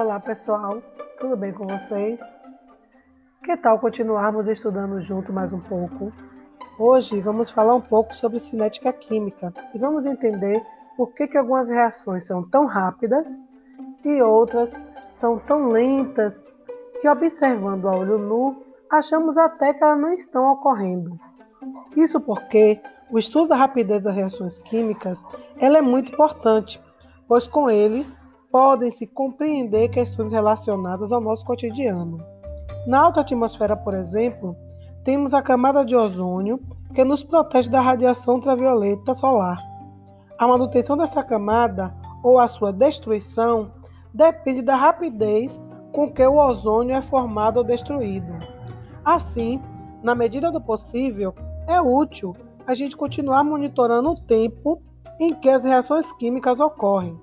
Olá pessoal, tudo bem com vocês? Que tal continuarmos estudando junto mais um pouco? Hoje vamos falar um pouco sobre cinética química e vamos entender por que, que algumas reações são tão rápidas e outras são tão lentas que, observando a olho nu, achamos até que elas não estão ocorrendo. Isso porque o estudo da rapidez das reações químicas ela é muito importante, pois com ele podem-se compreender questões relacionadas ao nosso cotidiano. Na alta atmosfera, por exemplo, temos a camada de ozônio que nos protege da radiação ultravioleta solar. A manutenção dessa camada ou a sua destruição depende da rapidez com que o ozônio é formado ou destruído. Assim, na medida do possível, é útil a gente continuar monitorando o tempo em que as reações químicas ocorrem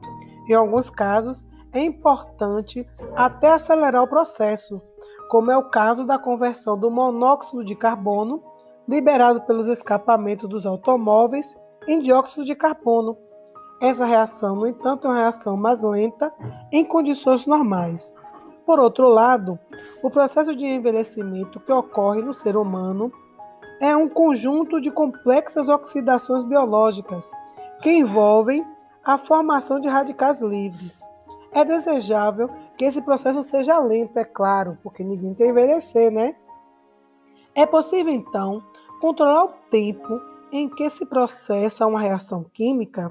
em alguns casos, é importante até acelerar o processo, como é o caso da conversão do monóxido de carbono liberado pelos escapamentos dos automóveis em dióxido de carbono. Essa reação, no entanto, é uma reação mais lenta em condições normais. Por outro lado, o processo de envelhecimento que ocorre no ser humano é um conjunto de complexas oxidações biológicas que envolvem a formação de radicais livres. É desejável que esse processo seja lento, é claro, porque ninguém quer envelhecer, né? É possível, então, controlar o tempo em que se processa uma reação química?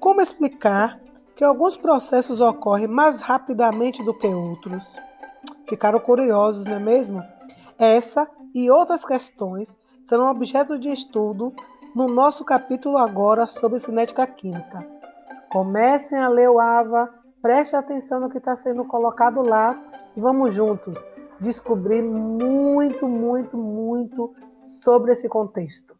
Como explicar que alguns processos ocorrem mais rapidamente do que outros? Ficaram curiosos, não é mesmo? Essa e outras questões serão objeto de estudo no nosso capítulo agora sobre cinética química. Comecem a ler o AVA, preste atenção no que está sendo colocado lá e vamos juntos descobrir muito, muito, muito sobre esse contexto.